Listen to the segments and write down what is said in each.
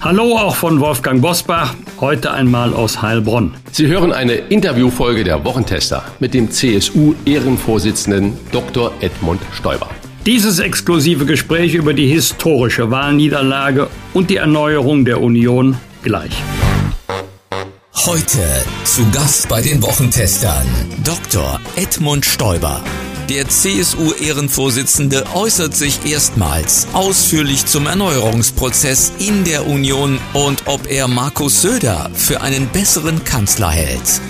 Hallo auch von Wolfgang Bosbach, heute einmal aus Heilbronn. Sie hören eine Interviewfolge der Wochentester mit dem CSU-Ehrenvorsitzenden Dr. Edmund Stoiber. Dieses exklusive Gespräch über die historische Wahlniederlage und die Erneuerung der Union gleich. Heute zu Gast bei den Wochentestern Dr. Edmund Stoiber. Der CSU-Ehrenvorsitzende äußert sich erstmals ausführlich zum Erneuerungsprozess in der Union und ob er Markus Söder für einen besseren Kanzler hält.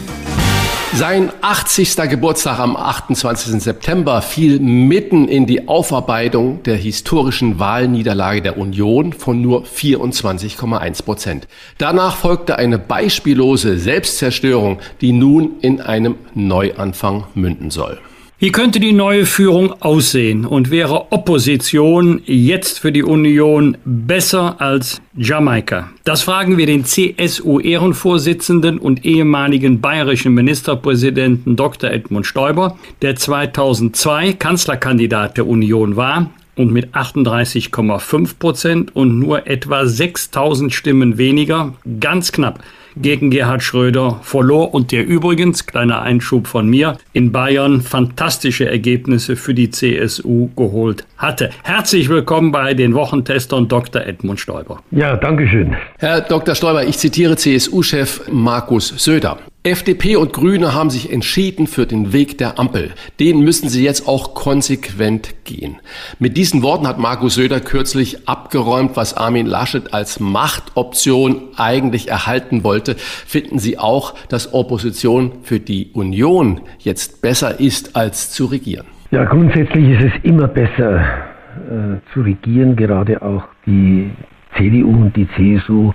Sein 80. Geburtstag am 28. September fiel mitten in die Aufarbeitung der historischen Wahlniederlage der Union von nur 24,1 Prozent. Danach folgte eine beispiellose Selbstzerstörung, die nun in einem Neuanfang münden soll. Wie könnte die neue Führung aussehen und wäre Opposition jetzt für die Union besser als Jamaika? Das fragen wir den CSU-Ehrenvorsitzenden und ehemaligen bayerischen Ministerpräsidenten Dr. Edmund Stoiber, der 2002 Kanzlerkandidat der Union war und mit 38,5 Prozent und nur etwa 6000 Stimmen weniger, ganz knapp, gegen Gerhard Schröder verlor und der übrigens, kleiner Einschub von mir, in Bayern fantastische Ergebnisse für die CSU geholt hatte. Herzlich willkommen bei den Wochentestern Dr. Edmund Stoiber. Ja, danke schön. Herr Dr. Stoiber, ich zitiere CSU-Chef Markus Söder. FDP und Grüne haben sich entschieden für den Weg der Ampel. Den müssen sie jetzt auch konsequent gehen. Mit diesen Worten hat Markus Söder kürzlich abgeräumt, was Armin Laschet als Machtoption eigentlich erhalten wollte. Finden Sie auch, dass Opposition für die Union jetzt besser ist, als zu regieren? Ja, grundsätzlich ist es immer besser äh, zu regieren. Gerade auch die CDU und die CSU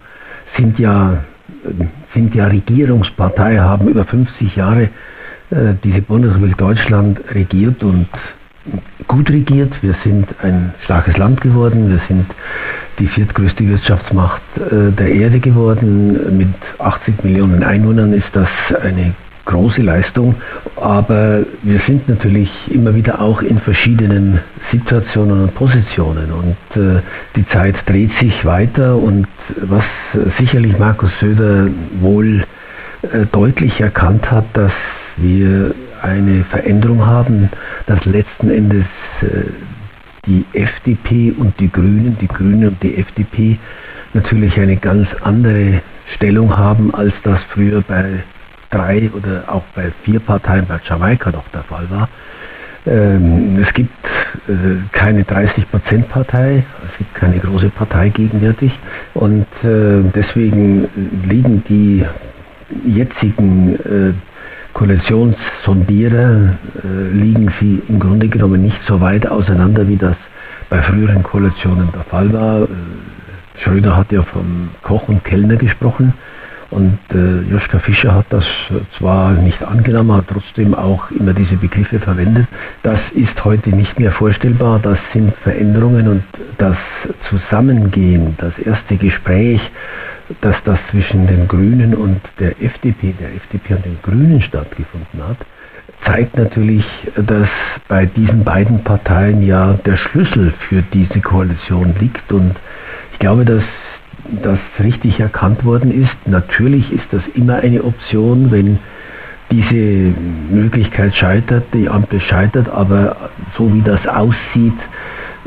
sind ja sind ja Regierungspartei, haben über 50 Jahre äh, diese Bundesrepublik Deutschland regiert und gut regiert. Wir sind ein starkes Land geworden. Wir sind die viertgrößte Wirtschaftsmacht äh, der Erde geworden. Mit 80 Millionen Einwohnern ist das eine große Leistung, aber wir sind natürlich immer wieder auch in verschiedenen Situationen und Positionen und äh, die Zeit dreht sich weiter und was sicherlich Markus Söder wohl äh, deutlich erkannt hat, dass wir eine Veränderung haben, dass letzten Endes äh, die FDP und die Grünen, die Grünen und die FDP natürlich eine ganz andere Stellung haben, als das früher bei drei oder auch bei vier Parteien bei Jamaika noch der Fall war. Ähm, es gibt äh, keine 30-Prozent-Partei, es gibt keine große Partei gegenwärtig und äh, deswegen liegen die jetzigen äh, Koalitionssondierer, äh, liegen sie im Grunde genommen nicht so weit auseinander, wie das bei früheren Koalitionen der Fall war. Äh, Schröder hat ja von Koch und Kellner gesprochen. Und äh, Joschka Fischer hat das zwar nicht angenommen, aber trotzdem auch immer diese Begriffe verwendet. Das ist heute nicht mehr vorstellbar. Das sind Veränderungen und das Zusammengehen, das erste Gespräch, dass das zwischen den Grünen und der FDP, der FDP und den Grünen stattgefunden hat, zeigt natürlich, dass bei diesen beiden Parteien ja der Schlüssel für diese Koalition liegt. Und ich glaube, dass das richtig erkannt worden ist. Natürlich ist das immer eine Option, wenn diese Möglichkeit scheitert, die Ampel scheitert, aber so wie das aussieht,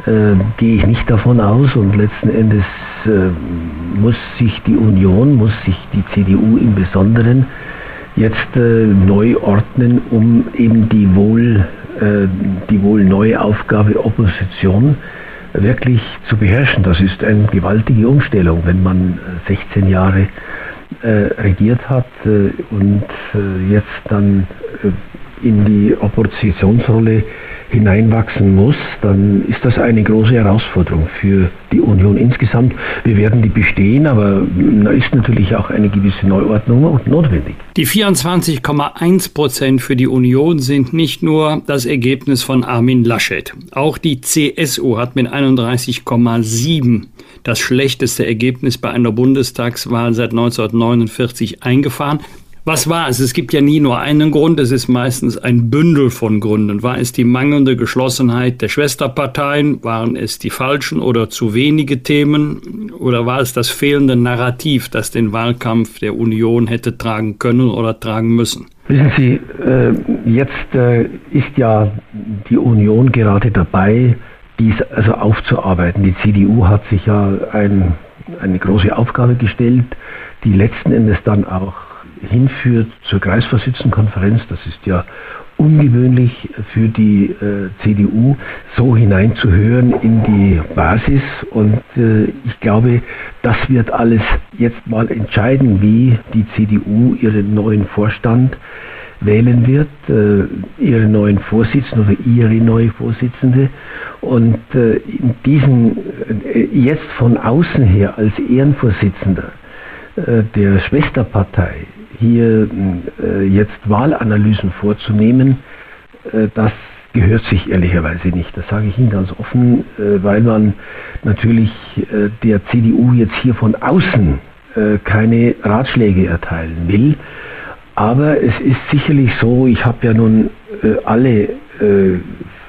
äh, gehe ich nicht davon aus und letzten Endes äh, muss sich die Union, muss sich die CDU im Besonderen jetzt äh, neu ordnen, um eben die wohl, äh, die wohl neue Aufgabe Opposition wirklich zu beherrschen. Das ist eine gewaltige Umstellung, wenn man 16 äh, Jahre äh, regiert hat äh, und jetzt dann in die Oppositionsrolle hineinwachsen muss, dann ist das eine große Herausforderung für die Union insgesamt. Wir werden die bestehen, aber da ist natürlich auch eine gewisse Neuordnung notwendig. Die 24,1 Prozent für die Union sind nicht nur das Ergebnis von Armin Laschet. Auch die CSU hat mit 31,7 das schlechteste Ergebnis bei einer Bundestagswahl seit 1949 eingefahren. Was war es? Es gibt ja nie nur einen Grund, es ist meistens ein Bündel von Gründen. War es die mangelnde Geschlossenheit der Schwesterparteien? Waren es die falschen oder zu wenige Themen? Oder war es das fehlende Narrativ, das den Wahlkampf der Union hätte tragen können oder tragen müssen? Wissen Sie, äh, jetzt äh, ist ja die Union gerade dabei, dies also aufzuarbeiten. Die CDU hat sich ja ein, eine große Aufgabe gestellt, die letzten Endes dann auch hinführt zur Kreisvorsitzendenkonferenz. Das ist ja ungewöhnlich für die äh, CDU, so hineinzuhören in die Basis. Und äh, ich glaube, das wird alles jetzt mal entscheiden, wie die CDU ihren neuen Vorstand wählen wird, äh, ihre neuen Vorsitzenden oder ihre neue Vorsitzende. Und äh, in diesen, äh, jetzt von außen her als Ehrenvorsitzender äh, der Schwesterpartei hier äh, jetzt Wahlanalysen vorzunehmen, äh, das gehört sich ehrlicherweise nicht. Das sage ich Ihnen ganz offen, äh, weil man natürlich der CDU jetzt hier von außen keine Ratschläge erteilen will. Aber es ist sicherlich so, ich habe ja nun alle,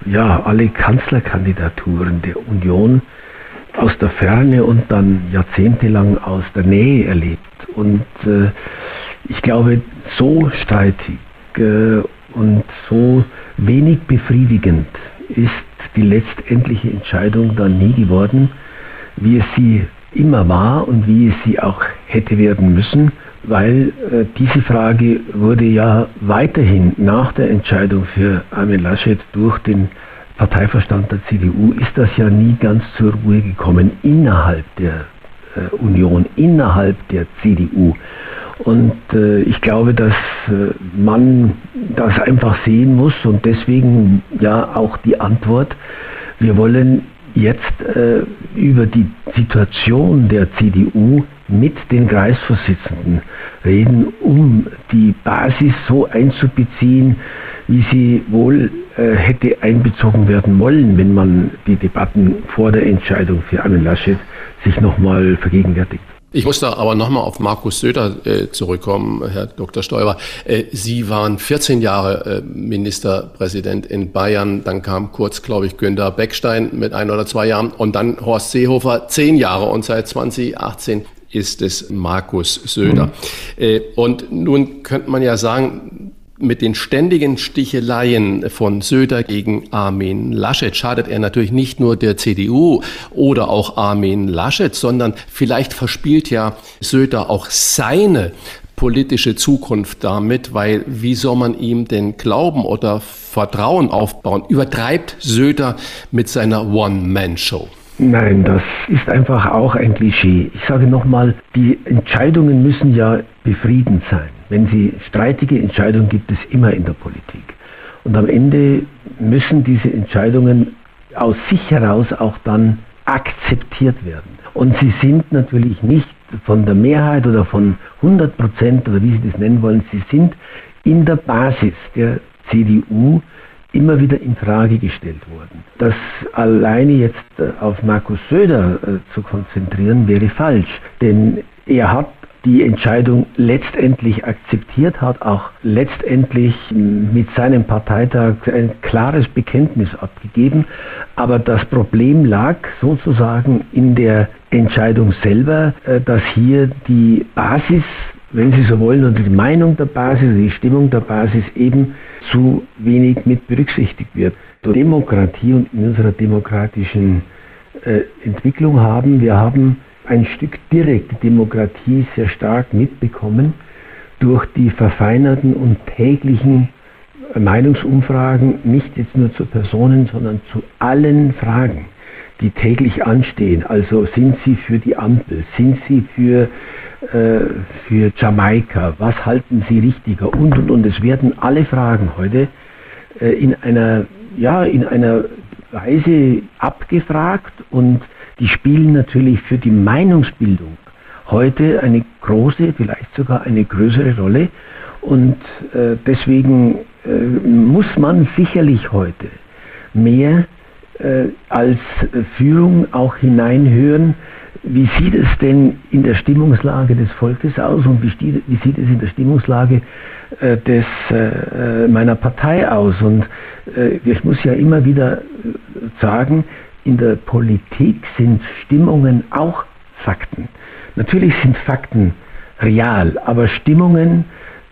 ja, alle Kanzlerkandidaturen der Union aus der Ferne und dann jahrzehntelang aus der Nähe erlebt. Und äh, ich glaube, so streitig äh, und so wenig befriedigend ist die letztendliche Entscheidung dann nie geworden, wie es sie immer war und wie es sie auch hätte werden müssen, weil äh, diese Frage wurde ja weiterhin nach der Entscheidung für Armin Laschet durch den Parteiverstand der CDU ist das ja nie ganz zur Ruhe gekommen innerhalb der Union, innerhalb der CDU. Und äh, ich glaube, dass äh, man das einfach sehen muss und deswegen ja auch die Antwort, wir wollen jetzt äh, über die Situation der CDU mit den Kreisvorsitzenden reden, um die Basis so einzubeziehen, wie sie wohl äh, hätte einbezogen werden wollen, wenn man die Debatten vor der Entscheidung für Armin Laschet sich nochmal vergegenwärtigt. Ich muss da aber nochmal auf Markus Söder äh, zurückkommen, Herr Dr. Stoiber. Äh, Sie waren 14 Jahre äh, Ministerpräsident in Bayern, dann kam kurz, glaube ich, Günter Beckstein mit ein oder zwei Jahren und dann Horst Seehofer zehn Jahre und seit 2018 ist es Markus Söder. Mhm. Äh, und nun könnte man ja sagen, mit den ständigen Sticheleien von Söder gegen Armin Laschet schadet er natürlich nicht nur der CDU oder auch Armin Laschet, sondern vielleicht verspielt ja Söder auch seine politische Zukunft damit, weil wie soll man ihm denn glauben oder Vertrauen aufbauen? Übertreibt Söder mit seiner One-Man-Show? Nein, das ist einfach auch ein Klischee. Ich sage nochmal, die Entscheidungen müssen ja befriedend sein. Wenn sie streitige Entscheidungen gibt es immer in der Politik. Und am Ende müssen diese Entscheidungen aus sich heraus auch dann akzeptiert werden. Und sie sind natürlich nicht von der Mehrheit oder von 100 Prozent oder wie Sie das nennen wollen, sie sind in der Basis der CDU immer wieder in Frage gestellt worden. Das alleine jetzt äh, auf Markus Söder äh, zu konzentrieren, wäre falsch, denn er hat die Entscheidung letztendlich akzeptiert hat, auch letztendlich mit seinem Parteitag ein klares Bekenntnis abgegeben. Aber das Problem lag sozusagen in der Entscheidung selber, äh, dass hier die Basis, wenn Sie so wollen, und die Meinung der Basis, die Stimmung der Basis eben zu wenig mit berücksichtigt wird. Demokratie und in unserer demokratischen äh, Entwicklung haben, wir haben ein Stück direkte Demokratie sehr stark mitbekommen durch die verfeinerten und täglichen Meinungsumfragen, nicht jetzt nur zu Personen, sondern zu allen Fragen, die täglich anstehen. Also sind Sie für die Ampel? Sind Sie für, äh, für Jamaika? Was halten Sie richtiger? Und, und, und. Es werden alle Fragen heute äh, in einer ja, in einer Weise abgefragt und die spielen natürlich für die Meinungsbildung heute eine große, vielleicht sogar eine größere Rolle. Und äh, deswegen äh, muss man sicherlich heute mehr äh, als Führung auch hineinhören, wie sieht es denn in der Stimmungslage des Volkes aus und wie, wie sieht es in der Stimmungslage äh, des, äh, meiner Partei aus? Und äh, ich muss ja immer wieder sagen, in der Politik sind Stimmungen auch Fakten. Natürlich sind Fakten real, aber Stimmungen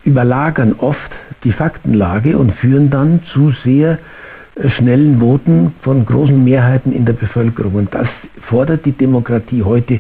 überlagern oft die Faktenlage und führen dann zu sehr äh, schnellen Voten von großen Mehrheiten in der Bevölkerung. Und das fordert die Demokratie heute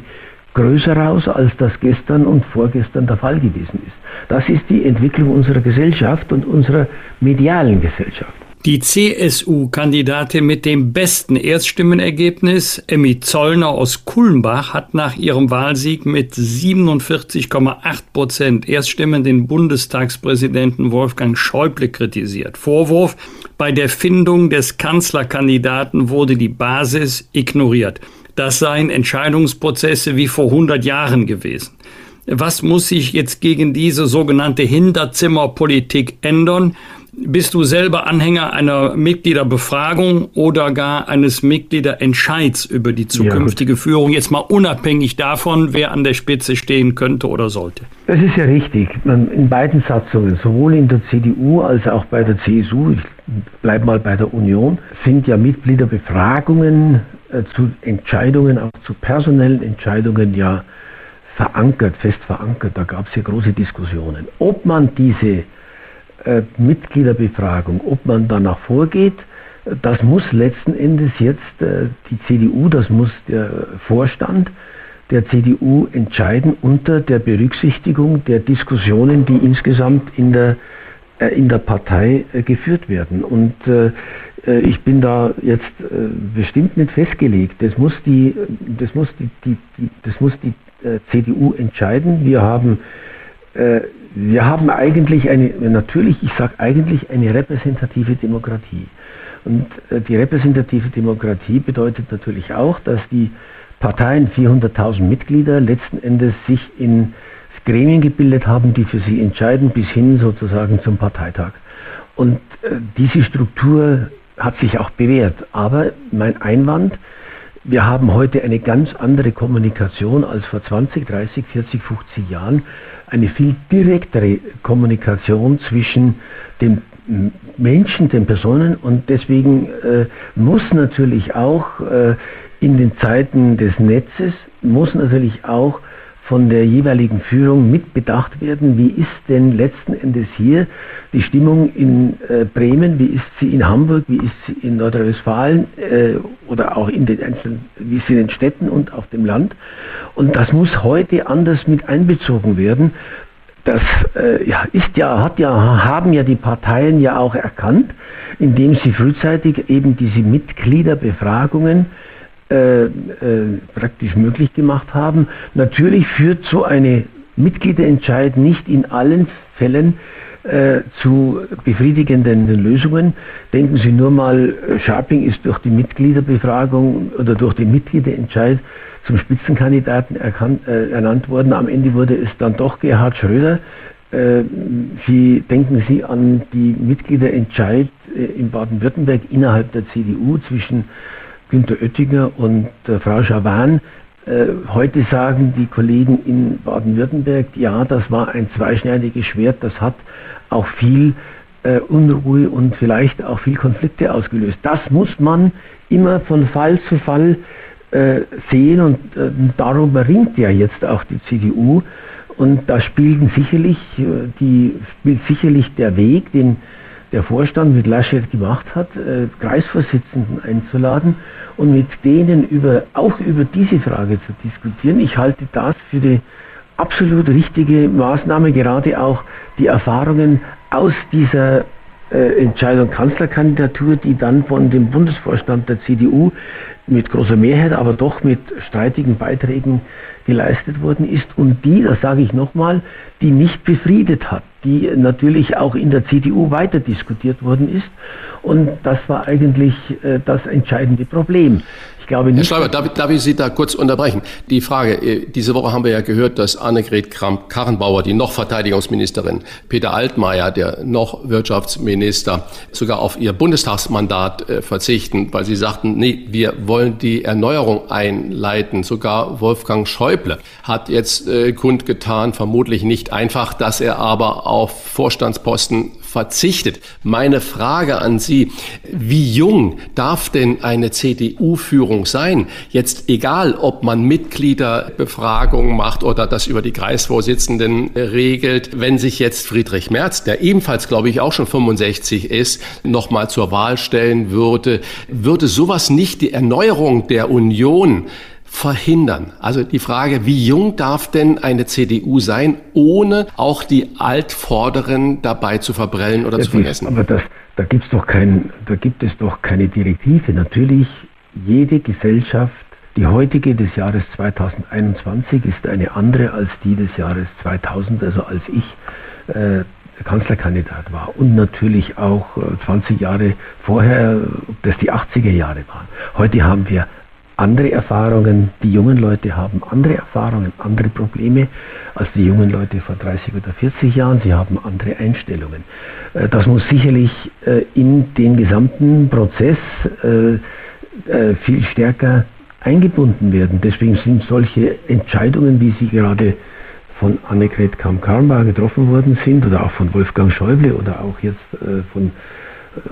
größer aus, als das gestern und vorgestern der Fall gewesen ist. Das ist die Entwicklung unserer Gesellschaft und unserer medialen Gesellschaft. Die CSU-Kandidatin mit dem besten Erststimmenergebnis, Emmy Zollner aus Kulmbach, hat nach ihrem Wahlsieg mit 47,8 Prozent Erststimmen den Bundestagspräsidenten Wolfgang Schäuble kritisiert. Vorwurf, bei der Findung des Kanzlerkandidaten wurde die Basis ignoriert. Das seien Entscheidungsprozesse wie vor 100 Jahren gewesen. Was muss sich jetzt gegen diese sogenannte Hinterzimmerpolitik ändern? Bist du selber Anhänger einer Mitgliederbefragung oder gar eines Mitgliederentscheids über die zukünftige ja, Führung, jetzt mal unabhängig davon, wer an der Spitze stehen könnte oder sollte? Das ist ja richtig. In beiden Satzungen, sowohl in der CDU als auch bei der CSU, ich bleibe mal bei der Union, sind ja Mitgliederbefragungen äh, zu Entscheidungen, auch zu personellen Entscheidungen ja verankert, fest verankert. Da gab es ja große Diskussionen. Ob man diese äh, Mitgliederbefragung, ob man danach vorgeht, das muss letzten Endes jetzt äh, die CDU, das muss der Vorstand der CDU entscheiden unter der Berücksichtigung der Diskussionen, die insgesamt in der, äh, in der Partei äh, geführt werden. Und äh, äh, ich bin da jetzt bestimmt nicht festgelegt. Das muss die, das muss die, die, die das muss die CDU entscheiden. Wir haben wir haben eigentlich eine, natürlich, ich sage eigentlich eine repräsentative Demokratie. Und äh, die repräsentative Demokratie bedeutet natürlich auch, dass die Parteien 400.000 Mitglieder letzten Endes sich in Gremien gebildet haben, die für sie entscheiden, bis hin sozusagen zum Parteitag. Und äh, diese Struktur hat sich auch bewährt. Aber mein Einwand, wir haben heute eine ganz andere Kommunikation als vor 20, 30, 40, 50 Jahren. Eine viel direktere Kommunikation zwischen den Menschen, den Personen. Und deswegen äh, muss natürlich auch äh, in den Zeiten des Netzes, muss natürlich auch von der jeweiligen Führung mitbedacht werden, wie ist denn letzten Endes hier die Stimmung in äh, Bremen, wie ist sie in Hamburg, wie ist sie in Nordrhein-Westfalen äh, oder auch in den einzelnen, wie ist sie in den Städten und auf dem Land. Und das muss heute anders mit einbezogen werden. Das äh, ja, ist ja, hat ja, haben ja die Parteien ja auch erkannt, indem sie frühzeitig eben diese Mitgliederbefragungen äh, äh, praktisch möglich gemacht haben. Natürlich führt so eine Mitgliederentscheid nicht in allen Fällen äh, zu befriedigenden Lösungen. Denken Sie nur mal, Sharping ist durch die Mitgliederbefragung oder durch den Mitgliederentscheid zum Spitzenkandidaten erkannt, äh, ernannt worden. Am Ende wurde es dann doch Gerhard Schröder. Äh, Sie denken Sie an die Mitgliederentscheid in Baden-Württemberg innerhalb der CDU zwischen Günter Oettinger und äh, Frau Schawan. Äh, heute sagen die Kollegen in Baden-Württemberg, ja, das war ein zweischneidiges Schwert, das hat auch viel äh, Unruhe und vielleicht auch viel Konflikte ausgelöst. Das muss man immer von Fall zu Fall äh, sehen und äh, darum ringt ja jetzt auch die CDU und da spielen sicherlich äh, die spielt sicherlich der Weg, den der Vorstand mit Laschet gemacht hat, äh, Kreisvorsitzenden einzuladen und mit denen über, auch über diese Frage zu diskutieren. Ich halte das für die absolut richtige Maßnahme, gerade auch die Erfahrungen aus dieser äh, Entscheidung Kanzlerkandidatur, die dann von dem Bundesvorstand der CDU mit großer Mehrheit, aber doch mit streitigen Beiträgen geleistet worden ist und die, das sage ich nochmal, die nicht befriedet hat, die natürlich auch in der CDU weiter diskutiert worden ist. Und das war eigentlich äh, das entscheidende Problem. Ich glaube nicht. Herr Schreiber, darf, darf, ich Sie da kurz unterbrechen? Die Frage, äh, diese Woche haben wir ja gehört, dass Annegret Kramp-Karrenbauer, die noch Verteidigungsministerin, Peter Altmaier, der noch Wirtschaftsminister, sogar auf ihr Bundestagsmandat äh, verzichten, weil sie sagten, nee, wir wollen die Erneuerung einleiten. Sogar Wolfgang Schäuble hat jetzt äh, kundgetan, vermutlich nicht einfach, dass er aber auf Vorstandsposten verzichtet. Meine Frage an Sie, wie jung darf denn eine CDU-Führung sein? Jetzt egal, ob man Mitgliederbefragungen macht oder das über die Kreisvorsitzenden regelt, wenn sich jetzt Friedrich Merz, der ebenfalls, glaube ich, auch schon 65 ist, nochmal zur Wahl stellen würde, würde sowas nicht die Erneuerung der Union verhindern? Also die Frage, wie jung darf denn eine CDU sein, ohne auch die Altvorderen dabei zu verbrellen oder ja, zu vergessen? Aber das, da, gibt's doch kein, da gibt es doch keine Direktive. Natürlich, jede Gesellschaft, die heutige des Jahres 2021 ist eine andere als die des Jahres 2000, also als ich äh, Kanzlerkandidat war und natürlich auch 20 äh, Jahre vorher, ob das die 80er Jahre waren. Heute haben wir andere Erfahrungen, die jungen Leute haben andere Erfahrungen, andere Probleme als die jungen Leute vor 30 oder 40 Jahren. Sie haben andere Einstellungen. Äh, das muss sicherlich äh, in den gesamten Prozess äh, viel stärker eingebunden werden. Deswegen sind solche Entscheidungen, wie sie gerade von Annegret Kamm-Karrenbauer getroffen worden sind oder auch von Wolfgang Schäuble oder auch jetzt von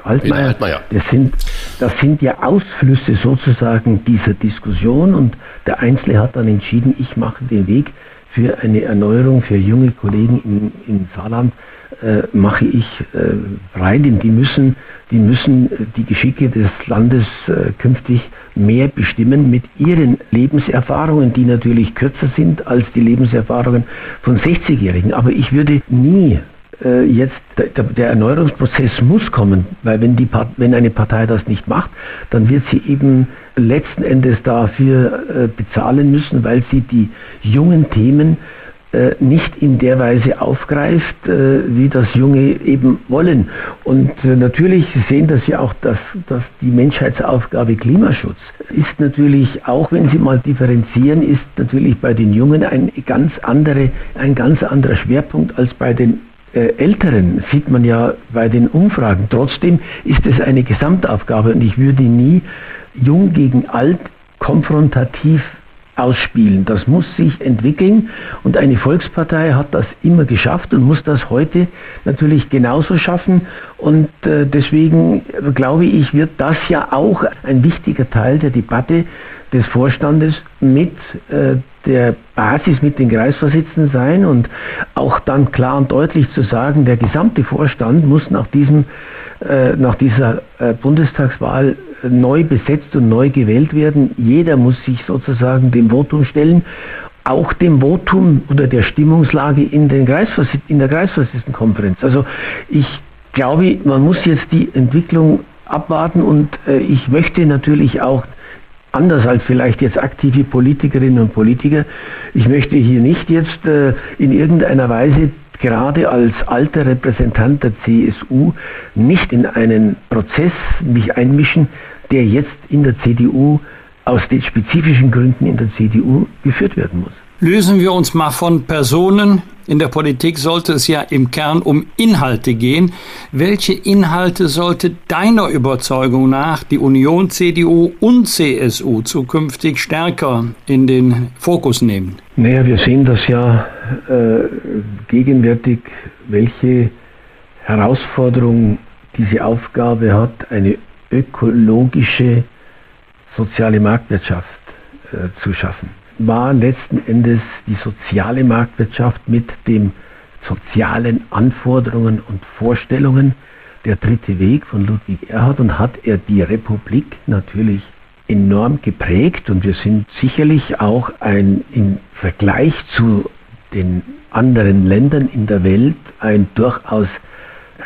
Altmaier, Altmaier. Das, sind, das sind ja Ausflüsse sozusagen dieser Diskussion und der Einzelne hat dann entschieden, ich mache den Weg für eine Erneuerung für junge Kollegen in, in Saarland, äh, mache ich äh, rein, denn die müssen, die müssen die Geschicke des Landes äh, künftig mehr bestimmen mit ihren Lebenserfahrungen, die natürlich kürzer sind als die Lebenserfahrungen von 60-Jährigen. Aber ich würde nie äh, jetzt der, der, Erneuerungsprozess muss kommen, weil wenn, die, wenn eine Partei das nicht macht, dann wird sie eben letzten Endes dafür äh, bezahlen müssen, weil sie die jungen Themen äh, nicht in der Weise aufgreift, wie das Junge eben wollen. Und natürlich Sie sehen das ja auch, dass, dass die Menschheitsaufgabe Klimaschutz ist natürlich, auch wenn Sie mal differenzieren, ist natürlich bei den Jungen ein ganz, andere, ein ganz anderer Schwerpunkt als bei den äh, Älteren sieht man ja bei den Umfragen. Trotzdem ist es eine Gesamtaufgabe und ich würde nie jung gegen alt konfrontativ ausspielen. Das muss sich entwickeln und eine Volkspartei hat das immer geschafft und muss das heute natürlich genauso schaffen und äh, deswegen glaube ich, wird das ja auch ein wichtiger Teil der Debatte des Vorstandes mit äh, der Basis mit den Kreisvorsitzenden sein und auch dann klar und deutlich zu sagen, der gesamte Vorstand muss nach, diesem, äh, nach dieser äh, Bundestagswahl neu besetzt und neu gewählt werden. Jeder muss sich sozusagen dem Votum stellen, auch dem Votum oder der Stimmungslage in, den Kreisvorsitz in der Kreisvorsitzendenkonferenz. Also ich glaube, man muss jetzt die Entwicklung abwarten und ich möchte natürlich auch anders als vielleicht jetzt aktive Politikerinnen und Politiker. Ich möchte hier nicht jetzt äh, in irgendeiner Weise gerade als alter Repräsentant der CSU nicht in einen Prozess mich einmischen, der jetzt in der CDU aus den spezifischen Gründen in der CDU geführt werden muss. Lösen wir uns mal von Personen. In der Politik sollte es ja im Kern um Inhalte gehen. Welche Inhalte sollte deiner Überzeugung nach die Union, CDU und CSU zukünftig stärker in den Fokus nehmen? Naja, wir sehen das ja äh, gegenwärtig, welche Herausforderung diese Aufgabe hat, eine ökologische soziale Marktwirtschaft äh, zu schaffen war letzten Endes die soziale Marktwirtschaft mit den sozialen Anforderungen und Vorstellungen der dritte Weg von Ludwig Erhard und hat er die Republik natürlich enorm geprägt und wir sind sicherlich auch ein im Vergleich zu den anderen Ländern in der Welt ein durchaus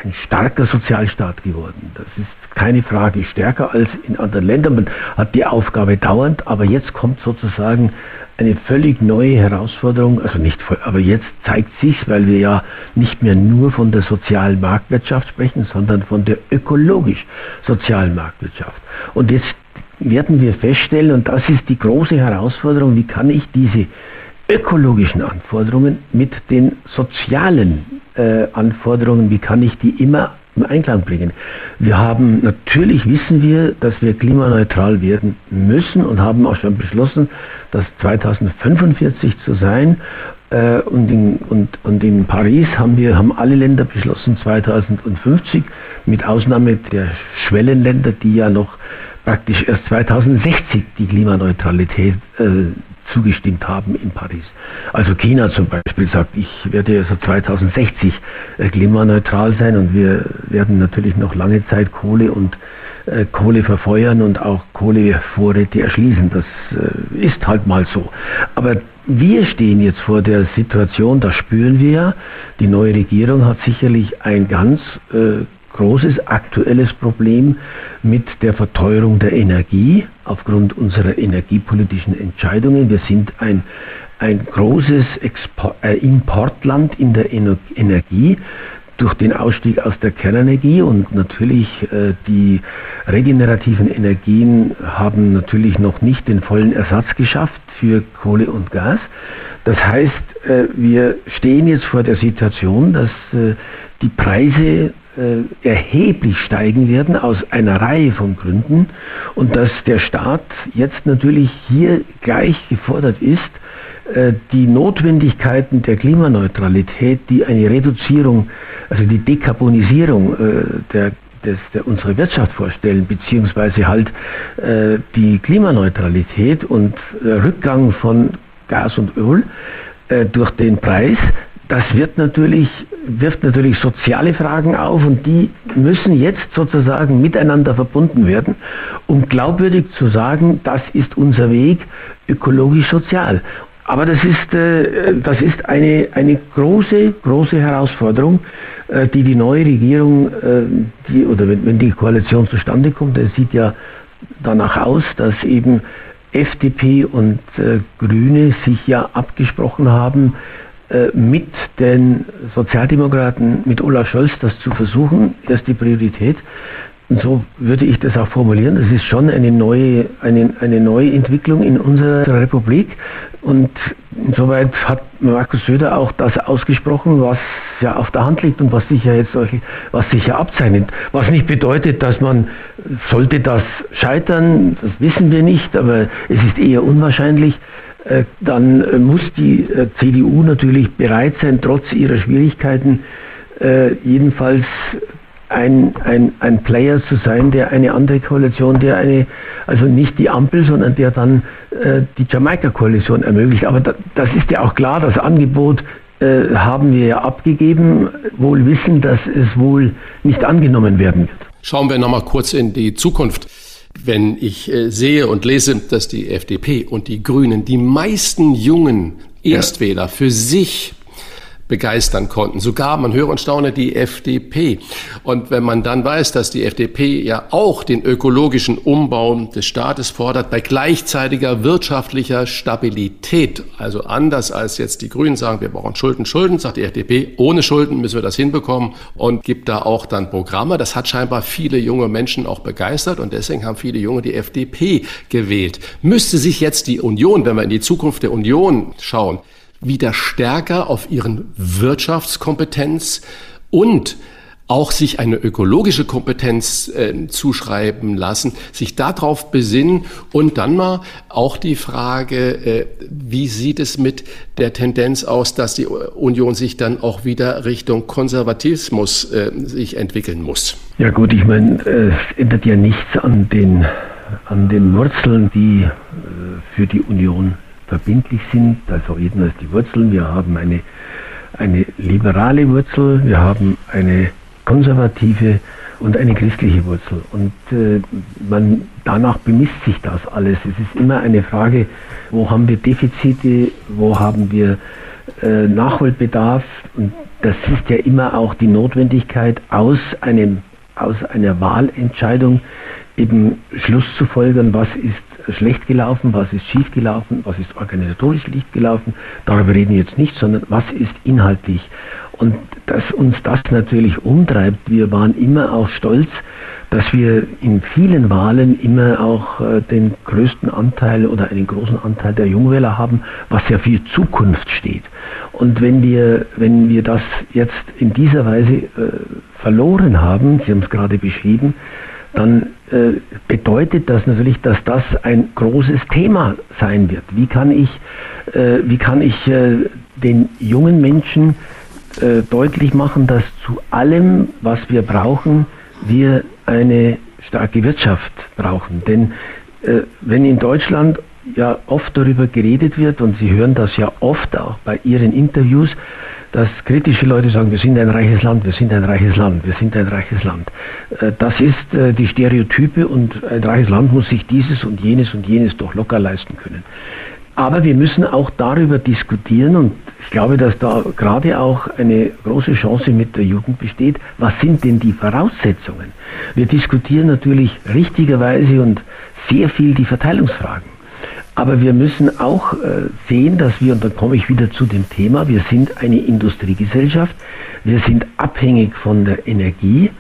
ein starker Sozialstaat geworden. Das ist keine Frage, stärker als in anderen Ländern. Man hat die Aufgabe dauernd, aber jetzt kommt sozusagen eine völlig neue Herausforderung, also nicht aber jetzt zeigt sich, weil wir ja nicht mehr nur von der sozialen Marktwirtschaft sprechen, sondern von der ökologisch-sozialen Marktwirtschaft. Und jetzt werden wir feststellen, und das ist die große Herausforderung, wie kann ich diese ökologischen Anforderungen mit den sozialen äh, Anforderungen, wie kann ich die immer im Einklang bringen. Wir haben, natürlich wissen wir, dass wir klimaneutral werden müssen und haben auch schon beschlossen, dass 2045 zu sein. Äh, und, in, und, und in Paris haben wir, haben alle Länder beschlossen 2050, mit Ausnahme der Schwellenländer, die ja noch praktisch erst 2060 die Klimaneutralität äh, zugestimmt haben in Paris. Also China zum Beispiel sagt, ich werde so 2060 äh, klimaneutral sein und wir werden natürlich noch lange Zeit Kohle und äh, Kohle verfeuern und auch Kohlevorräte erschließen. Das äh, ist halt mal so. Aber wir stehen jetzt vor der Situation, das spüren wir ja. Die neue Regierung hat sicherlich ein ganz äh, großes aktuelles Problem mit der Verteuerung der Energie aufgrund unserer energiepolitischen Entscheidungen. Wir sind ein, ein großes Export, äh, Importland in der Ener Energie durch den Ausstieg aus der Kernenergie und natürlich äh, die regenerativen Energien haben natürlich noch nicht den vollen Ersatz geschafft für Kohle und Gas. Das heißt, äh, wir stehen jetzt vor der Situation, dass äh, die Preise äh, erheblich steigen werden aus einer Reihe von Gründen und dass der Staat jetzt natürlich hier gleich gefordert ist, äh, die Notwendigkeiten der Klimaneutralität, die eine Reduzierung, also die Dekarbonisierung äh, der das, der unsere Wirtschaft vorstellen, beziehungsweise halt äh, die Klimaneutralität und äh, Rückgang von Gas und Öl äh, durch den Preis, das wird natürlich, wirft natürlich soziale Fragen auf und die müssen jetzt sozusagen miteinander verbunden werden, um glaubwürdig zu sagen, das ist unser Weg ökologisch-sozial. Aber das ist, äh, das ist eine, eine große, große Herausforderung, äh, die die neue Regierung, äh, die, oder wenn, wenn die Koalition zustande kommt, es sieht ja danach aus, dass eben FDP und Grüne sich ja abgesprochen haben, mit den Sozialdemokraten, mit Olaf Scholz, das zu versuchen, das ist die Priorität. Und so würde ich das auch formulieren. Das ist schon eine neue, eine, eine neue Entwicklung in unserer Republik. Und insoweit hat Markus Söder auch das ausgesprochen, was ja auf der Hand liegt und was sich ja jetzt solche, was sich ja abzeichnet. Was nicht bedeutet, dass man, sollte das scheitern, das wissen wir nicht, aber es ist eher unwahrscheinlich, äh, dann äh, muss die äh, CDU natürlich bereit sein, trotz ihrer Schwierigkeiten jedenfalls ein, ein, ein Player zu sein, der eine andere Koalition, der eine, also nicht die Ampel, sondern der dann äh, die Jamaika-Koalition ermöglicht. Aber da, das ist ja auch klar, das Angebot äh, haben wir ja abgegeben, wohl wissen, dass es wohl nicht angenommen werden wird. Schauen wir nochmal kurz in die Zukunft. Wenn ich äh, sehe und lese, dass die FDP und die Grünen die meisten jungen Erstwähler für sich begeistern konnten. Sogar, man höre und staune, die FDP. Und wenn man dann weiß, dass die FDP ja auch den ökologischen Umbau des Staates fordert, bei gleichzeitiger wirtschaftlicher Stabilität, also anders als jetzt die Grünen sagen, wir brauchen Schulden, Schulden, sagt die FDP, ohne Schulden müssen wir das hinbekommen und gibt da auch dann Programme. Das hat scheinbar viele junge Menschen auch begeistert und deswegen haben viele Junge die FDP gewählt. Müsste sich jetzt die Union, wenn wir in die Zukunft der Union schauen, wieder stärker auf ihren Wirtschaftskompetenz und auch sich eine ökologische Kompetenz äh, zuschreiben lassen, sich darauf besinnen und dann mal auch die Frage, äh, wie sieht es mit der Tendenz aus, dass die Union sich dann auch wieder Richtung Konservatismus äh, sich entwickeln muss? Ja gut, ich meine, es ändert ja nichts an den, an den Wurzeln, die äh, für die Union verbindlich sind, also jedenfalls die Wurzeln. Wir haben eine, eine liberale Wurzel, wir haben eine konservative und eine christliche Wurzel. Und äh, man, danach bemisst sich das alles. Es ist immer eine Frage, wo haben wir Defizite, wo haben wir äh, Nachholbedarf. Und das ist ja immer auch die Notwendigkeit, aus einem aus einer Wahlentscheidung eben Schluss zu folgern, was ist schlecht gelaufen, was ist schief gelaufen, was ist organisatorisch schlecht gelaufen. Darüber reden wir jetzt nicht, sondern was ist inhaltlich. Und dass uns das natürlich umtreibt, wir waren immer auch stolz, dass wir in vielen Wahlen immer auch äh, den größten Anteil oder einen großen Anteil der Jungwähler haben, was ja für Zukunft steht. Und wenn wir, wenn wir das jetzt in dieser Weise äh, verloren haben, Sie haben es gerade beschrieben, dann äh, bedeutet das natürlich, dass das ein großes Thema sein wird. Wie kann ich, äh, wie kann ich äh, den jungen Menschen äh, deutlich machen, dass zu allem, was wir brauchen, wir eine starke Wirtschaft brauchen. Denn äh, wenn in Deutschland ja oft darüber geredet wird, und Sie hören das ja oft auch bei Ihren Interviews, dass kritische Leute sagen, wir sind ein reiches Land, wir sind ein reiches Land, wir sind ein reiches Land. Äh, das ist äh, die Stereotype und ein reiches Land muss sich dieses und jenes und jenes doch locker leisten können. Aber wir müssen auch darüber diskutieren und ich glaube, dass da gerade auch eine große Chance mit der Jugend besteht. Was sind denn die Voraussetzungen? Wir diskutieren natürlich richtigerweise und sehr viel die Verteilungsfragen. Aber wir müssen auch äh, sehen, dass wir, und dann komme ich wieder zu dem Thema, wir sind eine Industriegesellschaft, wir sind abhängig von der Energie,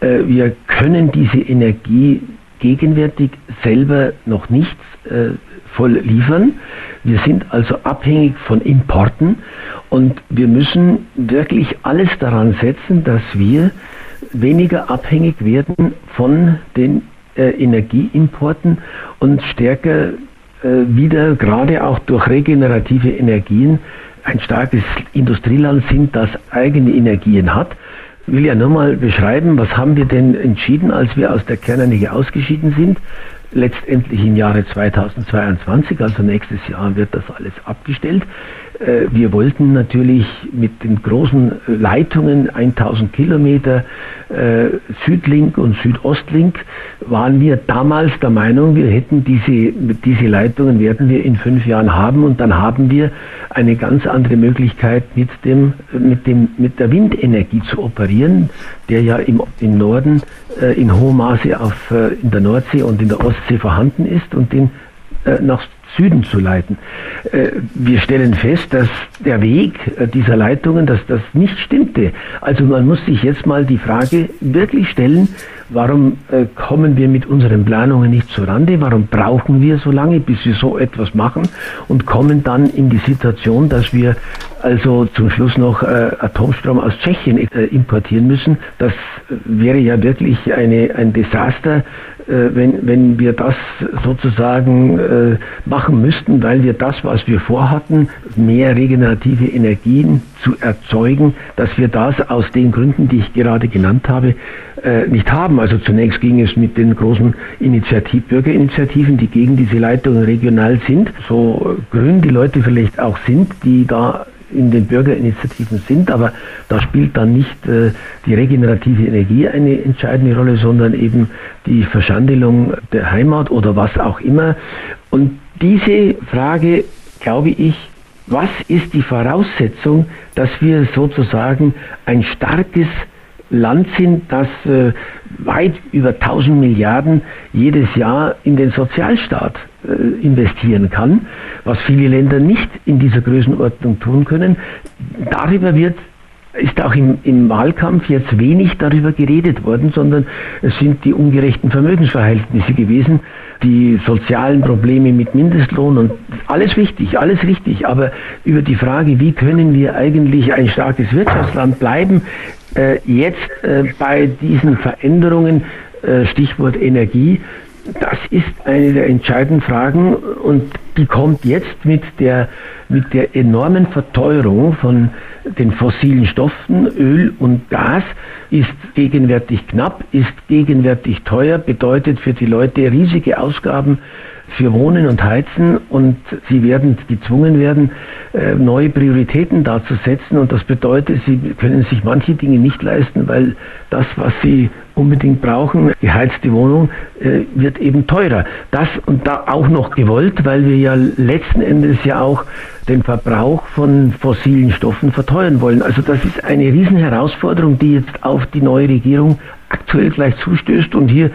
äh, wir können diese Energie gegenwärtig selber noch nicht äh, voll liefern. Wir sind also abhängig von Importen. Und wir müssen wirklich alles daran setzen, dass wir weniger abhängig werden von den Energieimporten und stärker wieder, gerade auch durch regenerative Energien, ein starkes Industrieland sind, das eigene Energien hat. Ich will ja nur mal beschreiben, was haben wir denn entschieden, als wir aus der Kernenergie ausgeschieden sind letztendlich im Jahre 2022, also nächstes Jahr wird das alles abgestellt. Äh, wir wollten natürlich mit den großen Leitungen 1000 Kilometer äh, Südlink und Südostlink waren wir damals der Meinung, wir hätten diese, diese Leitungen werden wir in fünf Jahren haben und dann haben wir eine ganz andere Möglichkeit mit dem, mit dem, mit der Windenergie zu operieren, der ja im, im Norden äh, in hohem Maße auf, in der Nordsee und in der Ostsee vorhanden ist und den nach Süden zu leiten. Äh, wir stellen fest, dass der Weg äh, dieser Leitungen, dass das nicht stimmte. Also man muss sich jetzt mal die Frage wirklich stellen, warum äh, kommen wir mit unseren Planungen nicht zurande? Warum brauchen wir so lange, bis wir so etwas machen und kommen dann in die Situation, dass wir also zum Schluss noch Atomstrom aus Tschechien importieren müssen? Das wäre ja wirklich eine, ein Desaster wenn, wenn wir das sozusagen äh, machen müssten, weil wir das, was wir vorhatten, mehr regenerative Energien zu erzeugen, dass wir das aus den Gründen, die ich gerade genannt habe, äh, nicht haben. Also zunächst ging es mit den großen Initiativ Bürgerinitiativen, die gegen diese Leitungen regional sind, so grün die Leute vielleicht auch sind, die da in den Bürgerinitiativen sind, aber da spielt dann nicht äh, die regenerative Energie eine entscheidende Rolle, sondern eben die Verschandelung der Heimat oder was auch immer. Und diese Frage, glaube ich, was ist die Voraussetzung, dass wir sozusagen ein starkes Land sind, das äh, weit über 1000 Milliarden jedes Jahr in den Sozialstaat investieren kann, was viele Länder nicht in dieser Größenordnung tun können. Darüber wird ist auch im, im, Wahlkampf jetzt wenig darüber geredet worden, sondern es sind die ungerechten Vermögensverhältnisse gewesen, die sozialen Probleme mit Mindestlohn und alles wichtig, alles richtig. Aber über die Frage, wie können wir eigentlich ein starkes Wirtschaftsland bleiben, äh, jetzt äh, bei diesen Veränderungen, äh, Stichwort Energie, das ist eine der entscheidenden Fragen und die kommt jetzt mit der, mit der enormen Verteuerung von den fossilen Stoffen, Öl und Gas, ist gegenwärtig knapp, ist gegenwärtig teuer, bedeutet für die Leute riesige Ausgaben für Wohnen und Heizen und sie werden gezwungen werden, äh, neue Prioritäten dazu setzen und das bedeutet, sie können sich manche Dinge nicht leisten, weil das, was sie unbedingt brauchen, geheizte Wohnung, äh, wird eben teurer. Das und da auch noch gewollt, weil wir ja letzten Endes ja auch den Verbrauch von fossilen Stoffen verteuern wollen. Also das ist eine Riesenherausforderung, die jetzt auf die neue Regierung aktuell gleich zustößt und hier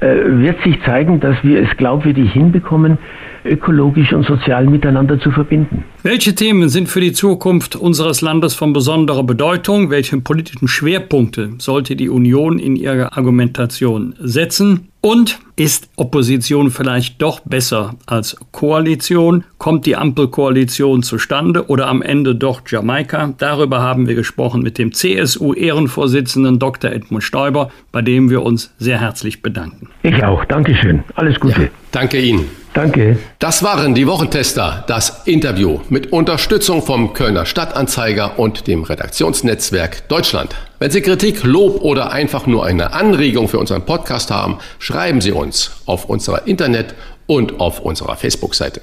wird sich zeigen, dass wir es glaubwürdig hinbekommen, ökologisch und sozial miteinander zu verbinden. Welche Themen sind für die Zukunft unseres Landes von besonderer Bedeutung? Welche politischen Schwerpunkte sollte die Union in ihrer Argumentation setzen? Und ist Opposition vielleicht doch besser als Koalition? Kommt die Ampelkoalition zustande oder am Ende doch Jamaika? Darüber haben wir gesprochen mit dem CSU-Ehrenvorsitzenden Dr. Edmund Stoiber, bei dem wir uns sehr herzlich bedanken. Ich auch. Dankeschön. Alles Gute. Ja, danke Ihnen. Danke. Das waren die Wochentester, das Interview mit Unterstützung vom Kölner Stadtanzeiger und dem Redaktionsnetzwerk Deutschland. Wenn Sie Kritik, Lob oder einfach nur eine Anregung für unseren Podcast haben, schreiben Sie uns auf unserer Internet- und auf unserer Facebook-Seite.